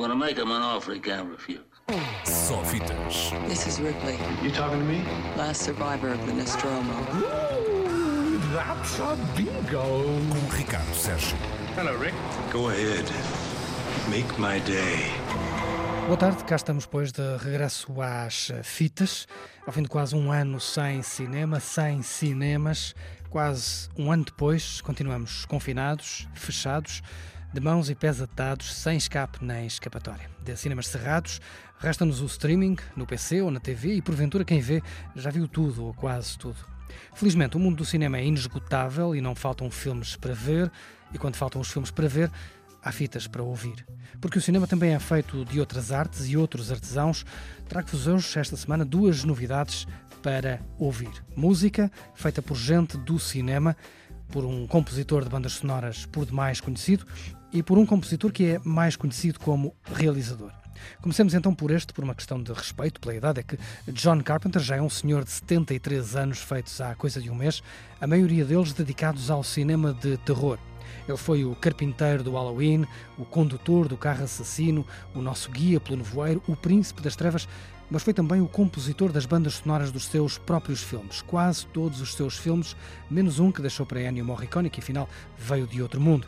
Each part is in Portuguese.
I'm gonna make him an offer he can't refuse. Só fitas. This is Ripley, You talking to me? last survivor of the Nostromo. That's a bingo. Com Ricardo Sérgio. Hello, Rick. Go ahead. Make my day. Boa tarde, cá estamos depois de regresso às fitas, ao fim de quase um ano sem cinema, sem cinemas, quase um ano depois, continuamos confinados, fechados, de mãos e pés atados, sem escape nem escapatória. De cinemas cerrados, resta-nos o streaming, no PC ou na TV, e porventura quem vê já viu tudo ou quase tudo. Felizmente, o mundo do cinema é inesgotável e não faltam filmes para ver, e quando faltam os filmes para ver, há fitas para ouvir. Porque o cinema também é feito de outras artes e outros artesãos. Trago-vos hoje, esta semana, duas novidades para ouvir. Música feita por gente do cinema, por um compositor de bandas sonoras por demais conhecido e por um compositor que é mais conhecido como realizador. Comecemos então por este, por uma questão de respeito pela idade, é que John Carpenter já é um senhor de 73 anos, feitos há coisa de um mês, a maioria deles dedicados ao cinema de terror. Ele foi o carpinteiro do Halloween, o condutor do carro assassino, o nosso guia pelo nevoeiro, o príncipe das trevas, mas foi também o compositor das bandas sonoras dos seus próprios filmes. Quase todos os seus filmes, menos um que deixou para Ennio Morricone, que afinal veio de outro mundo.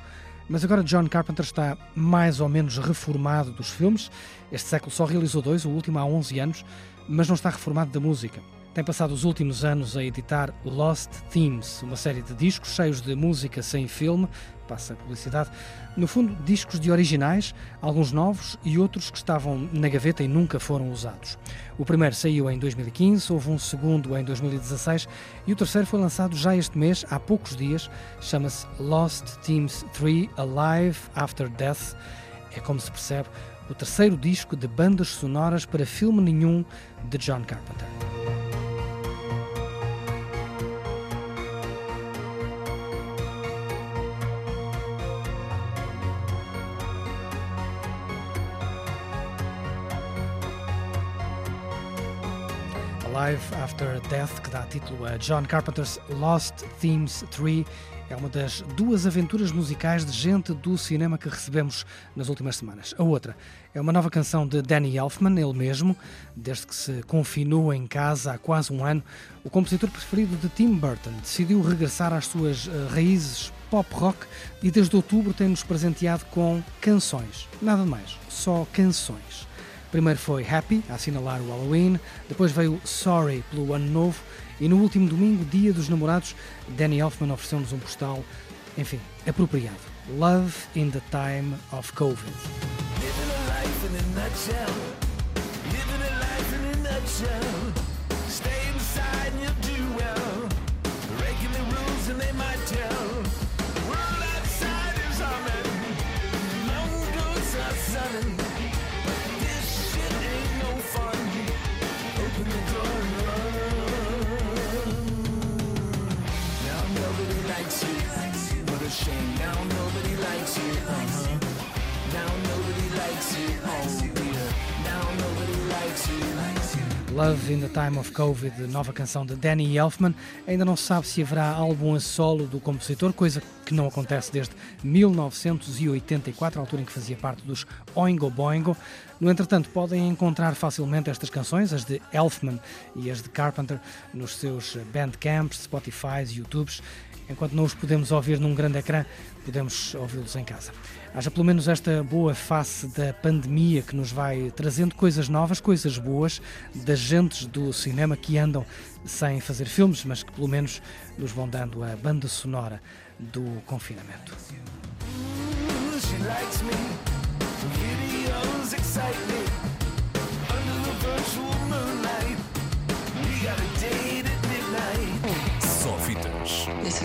Mas agora John Carpenter está mais ou menos reformado dos filmes. Este século só realizou dois, o último há 11 anos, mas não está reformado da música. Tem passado os últimos anos a editar Lost Themes, uma série de discos cheios de música sem filme, passa a publicidade, no fundo discos de originais, alguns novos e outros que estavam na gaveta e nunca foram usados. O primeiro saiu em 2015, houve um segundo em 2016 e o terceiro foi lançado já este mês, há poucos dias, chama-se Lost Themes 3 Alive After Death. É como se percebe o terceiro disco de bandas sonoras para filme nenhum de John Carpenter. Live After Death, que dá título a John Carpenter's Lost Themes 3, é uma das duas aventuras musicais de gente do cinema que recebemos nas últimas semanas. A outra é uma nova canção de Danny Elfman, ele mesmo, desde que se confinou em casa há quase um ano, o compositor preferido de Tim Burton decidiu regressar às suas uh, raízes pop rock e desde outubro tem-nos presenteado com canções. Nada mais, só canções. Primeiro foi Happy, a assinalar o Halloween, depois veio Sorry pelo Ano Novo e no último domingo, Dia dos Namorados, Danny Elfman ofereceu-nos um postal, enfim, apropriado. Love in the Time of Covid. Love in the Time of Covid, nova canção de Danny Elfman. Ainda não se sabe se haverá álbum a solo do compositor, coisa que não acontece desde 1984, a altura em que fazia parte dos Oingo Boingo. No entretanto, podem encontrar facilmente estas canções, as de Elfman e as de Carpenter, nos seus Bandcamps, Spotify, YouTubes. Enquanto não os podemos ouvir num grande ecrã, podemos ouvi-los em casa. Haja pelo menos esta boa face da pandemia que nos vai trazendo coisas novas, coisas boas, das gentes do cinema que andam sem fazer filmes, mas que pelo menos nos vão dando a banda sonora do confinamento.